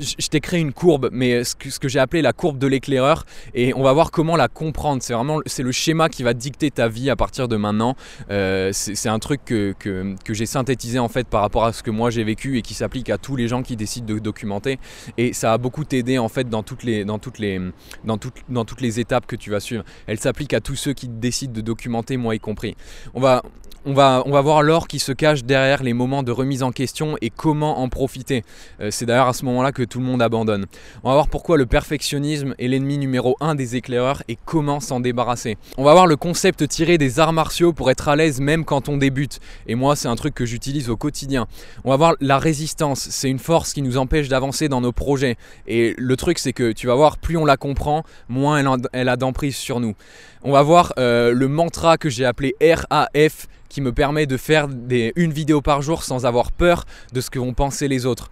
A: je t'ai créé une courbe, mais ce que, j'ai appelé la courbe de l'éclaireur, et on va voir comment la comprendre. C'est vraiment c'est le schéma qui va dicter ta vie à partir de maintenant. Euh, c'est un truc que, que, j'ai synthétisé en fait par rapport à ce que moi j'ai vécu et qui s'applique à tous les gens qui décident de documenter. Et ça a beaucoup t'aider en fait dans toutes les, dans toutes les, dans toutes, dans toutes les étapes que tu vas suivre. Elle s'applique à tous ceux qui décident de documenter, moi y compris. On va, on va, on va voir l'or qui se cache derrière les moments de remise en question et comment en profiter. Euh, c'est d'ailleurs à ce moment-là que tout le monde abandonne. On va voir pourquoi le perfectionnisme est l'ennemi numéro un des éclaireurs et comment s'en débarrasser. On va voir le concept tiré des arts martiaux pour être à l'aise même quand on débute. Et moi, c'est un truc que j'utilise au quotidien. On va voir la résistance. C'est une force qui nous empêche d'avancer dans nos projets. Et le truc, c'est que tu vas voir, plus on la comprend, moins elle, a d'emprise sur nous. On va voir euh, le mantra que j'ai appelé RAF qui me permet de faire une vidéo par jour sans avoir peur de ce que vont penser les autres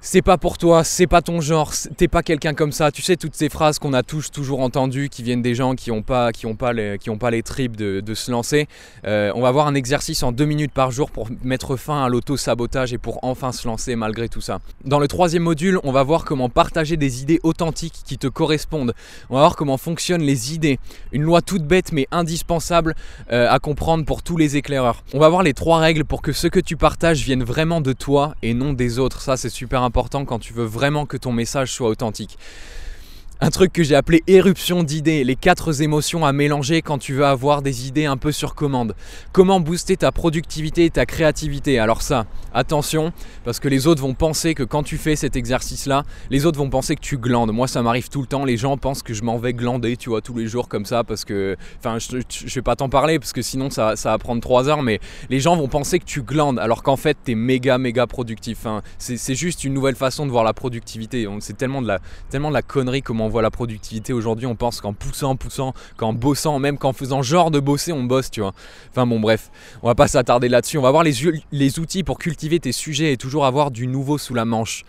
A: c'est pas pour toi, c'est pas ton genre, t'es pas quelqu'un comme ça. Tu sais toutes ces phrases qu'on a tous toujours entendues, qui viennent des gens qui n'ont pas, qui ont pas les, qui ont pas les tripes de, se lancer. Euh, on va voir un exercice en deux minutes par jour pour mettre fin à l'auto sabotage et pour enfin se lancer malgré tout ça. Dans le troisième module, on va voir comment partager des idées authentiques qui te correspondent. On va voir comment fonctionnent les idées. Une loi toute bête mais indispensable euh, à comprendre pour tous les éclaireurs. On va voir les trois règles pour que ce que tu partages vienne vraiment de toi et non des autres. Ça c'est super important important quand tu veux vraiment que ton message soit authentique un truc que j'ai appelé éruption d'idées, les quatre émotions à mélanger quand tu veux avoir des idées un peu sur commande. Comment booster ta productivité et ta créativité? Alors ça, attention, parce que les autres vont penser que quand tu fais cet exercice-là, les autres vont penser que tu glandes. Moi, ça m'arrive tout le temps, les gens pensent que je m'en vais glander, tu vois, tous les jours comme ça, parce que, enfin, je, je, vais pas t'en parler, parce que sinon ça, va prendre trois heures, mais les gens vont penser que tu glandes, alors qu'en fait, tu es méga, méga productif. Enfin, c'est juste une nouvelle façon de voir la productivité. C'est tellement de la, tellement de la connerie comment on voit la productivité aujourd'hui, on pense qu'en poussant, poussant, qu'en bossant, même qu'en faisant genre de bosser, on bosse, tu vois. Enfin bon, bref, on va pas s'attarder là-dessus. On va voir les, outils pour cultiver tes sujets et toujours avoir du nouveau sous la manche.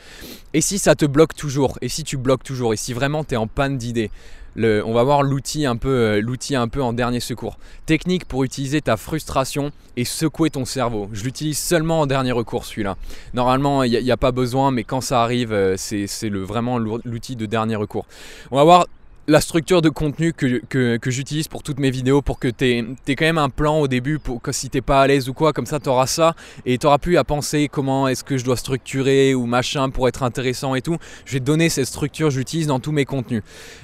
A: Et si ça te bloque toujours, et si tu bloques toujours, et si vraiment tu es en panne d'idées, on va voir l'outil un, peu, euh, l'outil un peu en dernier secours. Technique pour utiliser ta frustration et secouer ton cerveau. Je l'utilise seulement en dernier recours celui-là. Normalement, il n'y a, pas besoin, mais quand ça arrive, euh, c'est, le, vraiment l'outil de dernier recours. On va voir la structure de contenu que, que, j'utilise pour toutes mes vidéos pour que tu aies, quand même un plan au début pour que si t'es pas à l'aise ou quoi, comme ça tu auras ça et tu n'auras plus à penser comment est-ce que je dois structurer ou machin pour être intéressant et tout. Je vais te donner cette structure, j'utilise dans tous mes contenus.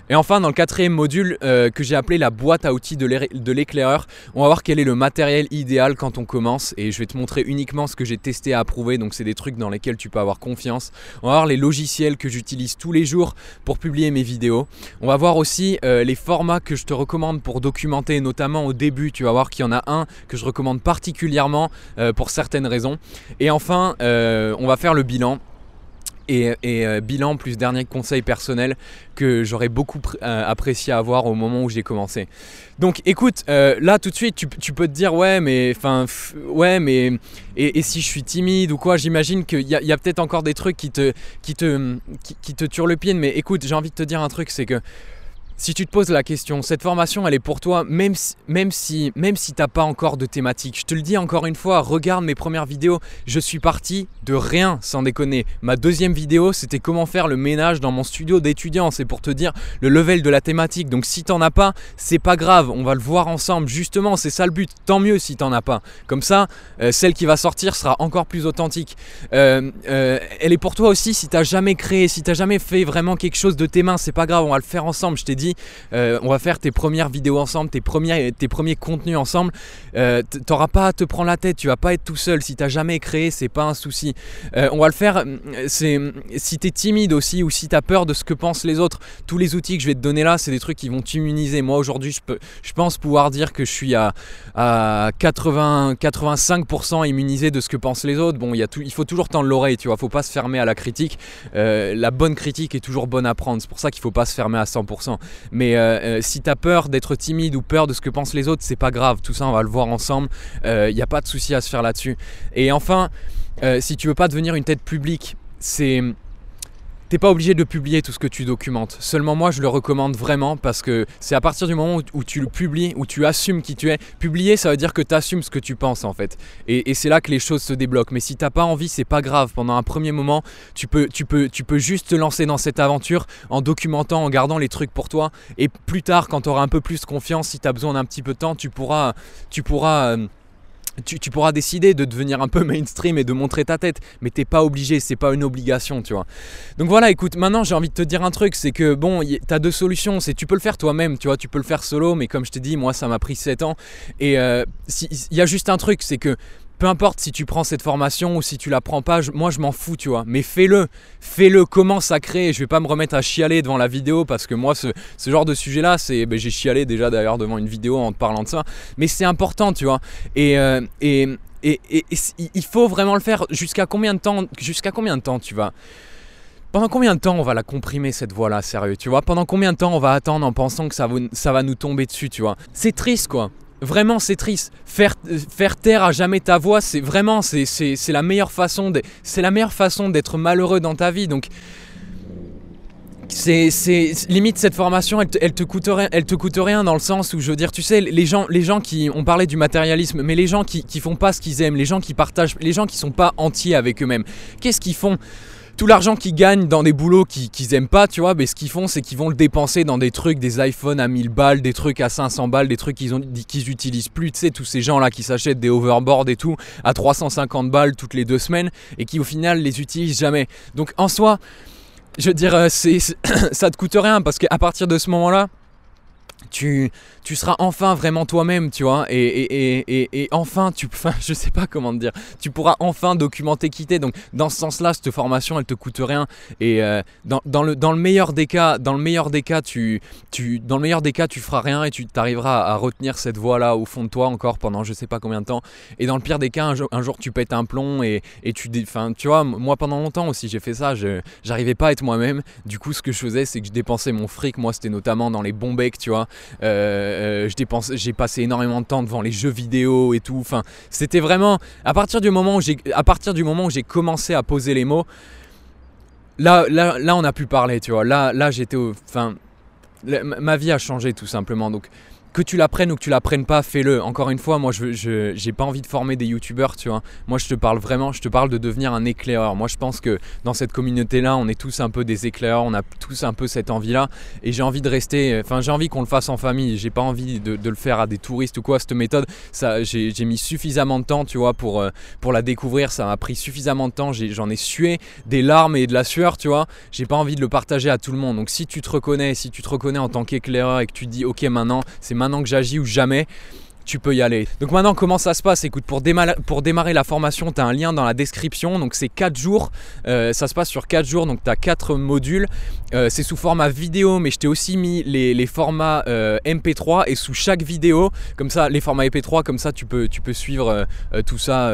A: Et enfin, dans le quatrième module euh, que j'ai appelé la boîte à outils de l'éclaireur, on va voir quel est le matériel idéal quand on commence et je vais te montrer uniquement ce que j'ai testé à approuver. Donc c'est des trucs dans lesquels tu peux avoir confiance. On va voir les logiciels que j'utilise tous les jours pour publier mes vidéos. On va voir aussi euh, les formats que je te recommande pour documenter, notamment au début. Tu vas voir qu'il y en a un que je recommande particulièrement euh, pour certaines raisons. Et enfin, euh, on va faire le bilan et, bilan plus dernier conseil personnel que j'aurais beaucoup euh, apprécié avoir au moment où j'ai commencé. Donc écoute, là tout de suite tu, peux te dire ouais mais enfin ouais mais et, si je suis timide ou quoi, j'imagine qu'il y a, peut-être encore des trucs qui te qui te qui, te turent le pied. Mais écoute, j'ai envie de te dire un truc, c'est que si tu te poses la question, cette formation elle est pour toi même si même si même si t'as pas encore de thématique. Je te le dis encore une fois, regarde mes premières vidéos, je suis parti de rien sans déconner. Ma deuxième vidéo, c'était comment faire le ménage dans mon studio d'étudiant, c'est pour te dire le level de la thématique. Donc si t'en as pas, c'est pas grave, on va le voir ensemble. Justement, c'est ça le but. Tant mieux si t'en as pas. Comme ça, euh, celle qui va sortir sera encore plus authentique. Euh, euh, elle est pour toi aussi si t'as jamais créé, si t'as jamais fait vraiment quelque chose de tes mains, c'est pas grave, on va le faire ensemble. Je t'ai dit euh, on va faire tes premières vidéos ensemble, tes premiers, contenus ensemble. Euh, T'auras pas à te prendre la tête, tu vas pas être tout seul. Si t'as jamais créé, c'est pas un souci. Euh, on va le faire. Euh, c'est si t'es timide aussi ou si t'as peur de ce que pensent les autres. Tous les outils que je vais te donner là, c'est des trucs qui vont t'immuniser. Moi aujourd'hui, je pense pouvoir dire que je suis à, à 80, 85% immunisé de ce que pensent les autres. Bon, il faut toujours tendre l'oreille, tu vois. Faut pas se fermer à la critique. la bonne critique est toujours bonne à prendre. C'est pour ça qu'il faut pas se fermer à 100%. Mais euh, euh, si tu as peur d'être timide ou peur de ce que pensent les autres, c'est pas grave. Tout ça, on va le voir ensemble. Il euh, n'y a pas de souci à se faire là-dessus. Et enfin, si tu veux pas devenir une tête publique, c'est T'es pas obligé de publier tout ce que tu documentes. Seulement moi, je le recommande vraiment parce que c'est à partir du moment où, tu le publies, où tu assumes qui tu es. Publier, ça veut dire que tu assumes ce que tu penses en fait. Et, c'est là que les choses se débloquent. Mais si t'as pas envie, c'est pas grave. Pendant un premier moment, tu peux, juste te lancer dans cette aventure en documentant, en gardant les trucs pour toi. Et plus tard, quand tu auras un peu plus confiance, si tu as besoin d'un petit peu de temps, tu pourras. Tu pourras euh, tu, pourras décider de devenir un peu (laughs) mainstream et de montrer ta tête, mais t'es pas obligé, c'est pas une obligation, tu vois. Donc voilà, écoute, maintenant j'ai envie de te dire un truc, c'est que bon, t'as deux solutions, c'est tu peux le faire toi-même, tu vois, tu peux le faire solo, mais comme je t'ai dit, moi ça m'a pris 7 ans, et euh, il y a juste un truc, c'est que peu importe si tu prends cette formation ou si tu la prends pas, moi je m'en fous, tu vois. Mais fais-le, fais-le, commence à créer. Je vais pas me remettre à chialer devant la vidéo parce que moi, ce, genre de sujet-là, c'est, ben, j'ai chialé déjà d'ailleurs devant une vidéo en te parlant de ça. Mais c'est important, tu vois. Et, euh, et, et, il faut vraiment le faire. Jusqu'à combien de temps, jusqu'à combien de temps tu vas pendant combien de temps on va la comprimer cette voix-là, sérieux, tu vois? Pendant combien de temps on va attendre en pensant que ça va nous tomber dessus, tu vois? C'est triste, quoi. Vraiment, c'est triste. Faire, faire taire à jamais ta voix, c'est vraiment, c'est, la meilleure façon, c'est la meilleure façon d'être malheureux dans ta vie. Donc, c'est, limite cette formation, elle te, coûte rien, elle te coûte dans le sens où je veux dire, tu sais, les gens, les gens qui, ont parlé du matérialisme, mais les gens qui, qui font pas ce qu'ils aiment, les gens qui partagent, les gens qui sont pas entiers avec eux-mêmes, qu'est-ce qu'ils font? Tout l'argent qu'ils gagnent dans des boulots qu'ils aiment pas, tu vois, mais ce qu'ils font, c'est qu'ils vont le dépenser dans des trucs, des iPhones à 1000 balles, des trucs à 500 balles, des trucs qu'ils qu'ils utilisent plus, tu sais, tous ces gens-là qui s'achètent des overboards et tout à 350 balles toutes les deux semaines et qui au final les utilisent jamais. Donc en soi, je veux dire, euh, c'est, (coughs) ça te coûte rien parce qu'à partir de ce moment-là, tu, tu seras enfin vraiment toi-même, tu vois, et, et, et, et, enfin, tu, (laughs) enfin, je sais pas comment te dire, tu pourras enfin documenter qui t'es. Donc, dans ce sens-là, cette formation, elle te coûte rien. Et euh, dans, dans, le, dans le meilleur des cas, dans le meilleur des cas, tu, tu, dans le meilleur des cas, tu feras rien et tu t'arriveras à, retenir cette voix-là au fond de toi encore pendant je sais pas combien de temps. Et dans le pire des cas, un jour, un jour tu pètes un plomb et, et tu, enfin, tu vois, moi pendant longtemps aussi, j'ai fait ça. J'arrivais pas à être moi-même. Du coup, ce que je faisais, c'est que je dépensais mon fric. Moi, c'était notamment dans les bons becs, tu vois. Euh, euh, j'ai passé énormément de temps devant les jeux vidéo et tout. Enfin, c'était vraiment à partir du moment où j'ai, à partir du moment où j'ai commencé à poser les mots, là, là, là, on a pu parler, tu vois. Là, là, j'étais, enfin, ma vie a changé tout simplement. Donc, que tu l'apprennes ou que tu l'apprennes pas, fais-le. Encore une fois, moi, je j'ai pas envie de former des youtubeurs, tu vois. Moi, je te parle vraiment, je te parle de devenir un éclaireur. Moi, je pense que dans cette communauté-là, on est tous un peu des éclaireurs, on a tous un peu cette envie-là. Et j'ai envie de rester, enfin, j'ai envie qu'on le fasse en famille. J'ai pas envie de, le faire à des touristes ou quoi. Cette méthode, j'ai mis suffisamment de temps, tu vois, pour, euh, pour la découvrir. Ça m'a pris suffisamment de temps. J'en ai, sué des larmes et de la sueur, tu vois. J'ai pas envie de le partager à tout le monde. Donc, si tu te reconnais, si tu te reconnais en tant qu'éclaireur et que tu dis, ok, maintenant, c'est maintenant que j'agis ou jamais tu peux y aller. Donc maintenant, comment ça se passe? Écoute, pour démarrer, la formation, tu as un lien dans la description. Donc c'est 4 jours. Euh, ça se passe sur 4 jours. Donc tu as 4 modules. Euh, c'est sous format vidéo, mais je t'ai aussi mis les, formats euh, MP3 et sous chaque vidéo, comme ça, les formats MP3, comme ça, tu peux, suivre tout ça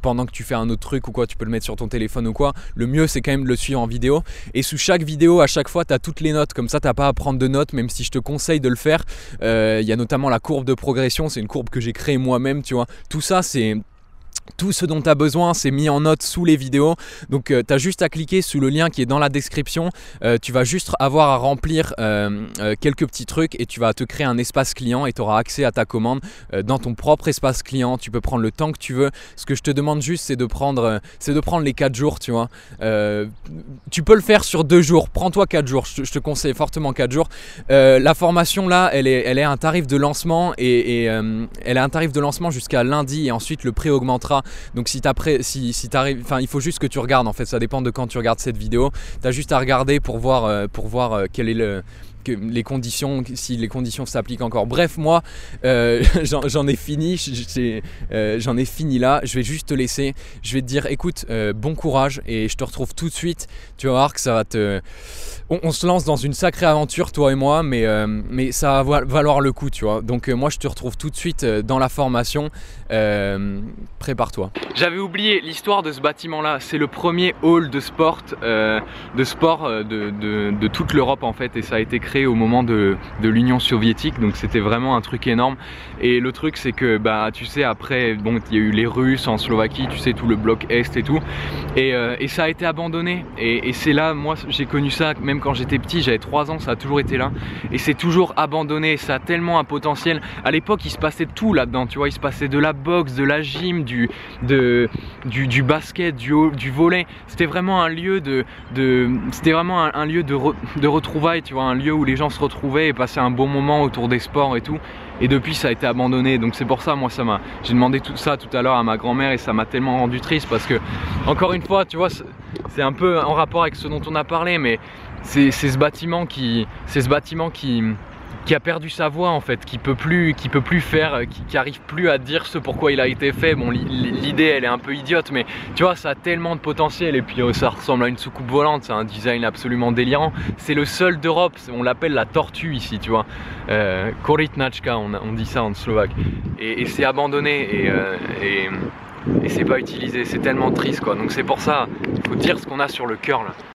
A: pendant que tu fais un autre truc ou quoi. Tu peux le mettre sur ton téléphone ou quoi. Le mieux, c'est quand même de le suivre en vidéo. Et sous chaque vidéo, à chaque fois, tu as toutes les notes. Comme ça, tu pas à prendre de notes, même si je te conseille de le faire. Il y a notamment la courbe de progression. Une courbe que j'ai créée moi-même, tu vois. Tout ça, c'est tout ce dont tu as besoin, c'est mis en note sous les vidéos. Donc euh, tu as juste à cliquer sous le lien qui est dans la description. Euh, tu vas juste avoir à remplir euh, quelques petits trucs et tu vas te créer un espace client et tu auras accès à ta commande dans ton propre espace client. Tu peux prendre le temps que tu veux. Ce que je te demande juste, c'est de prendre, les 4 jours, tu vois. tu peux le faire sur 2 jours. Prends-toi 4 jours. Je, te conseille fortement 4 jours. la formation là, elle est, elle est un tarif de lancement et, et elle a un tarif de lancement jusqu'à lundi et ensuite le prix augmentera donc si t'as si, si enfin il faut juste que tu regardes en fait, ça dépend de quand tu regardes cette vidéo. Tu as juste à regarder pour voir, euh, pour voir euh, quel est le les conditions, si les conditions s'appliquent encore. Bref, moi, euh, (laughs) j'en ai fini, j'en ai fini là. Je vais juste te laisser. Je vais te dire, écoute, bon courage et je te retrouve tout de suite. Tu vas voir que ça va te on, se lance dans une sacrée aventure, toi et moi, mais, euh, mais ça va valoir le coup, tu vois. Donc euh, moi, je te retrouve tout de suite euh, dans la formation. Prépare-toi. J'avais oublié l'histoire de ce bâtiment-là. C'est le premier hall de sport, de, sport de, toute l'Europe en fait, et ça a été créé au moment de, l'Union soviétique. Donc c'était vraiment un truc énorme. Et le truc, c'est que bah tu sais, après, bon, il y a eu les Russes en Slovaquie, tu sais, tout le bloc est et tout, et, ça a été abandonné. Et, et c'est là, moi, j'ai connu ça même quand j'étais petit, j'avais 3 ans, ça a toujours été là. Et c'est toujours abandonné, ça a tellement un potentiel. À l'époque, il se passait tout là-dedans, tu vois. Il se passait de la boxe, de la gym, du, de, du, basket, du, du volet. C'était vraiment un lieu de, de c'était vraiment un, lieu de, de retrouvailles, tu vois, un lieu où les gens se retrouvaient et passaient un bon moment autour des sports et tout. Et depuis, ça a été abandonné. Donc c'est pour ça, moi, ça m'a. J'ai demandé tout ça tout à l'heure à ma grand-mère et ça m'a tellement rendu triste parce que, encore une fois, tu vois, c'est un peu en rapport avec ce dont on a parlé, mais c'est ce bâtiment qui, c'est ce bâtiment qui, qui a perdu sa voix en fait, qui peut plus, qui peut plus faire, qui, qui arrive plus à dire ce pourquoi il a été fait. Bon, l'idée elle est un peu idiote, mais tu vois, ça a tellement de potentiel et puis euh, ça ressemble à une soucoupe volante, c'est un design absolument délirant. C'est le seul d'Europe, on l'appelle la tortue ici, tu vois. Euh, on, dit ça en slovaque. Et, c'est abandonné euh, et, et c'est pas utilisé, c'est tellement triste quoi. Donc c'est pour ça, il faut dire ce qu'on a sur le cœur là.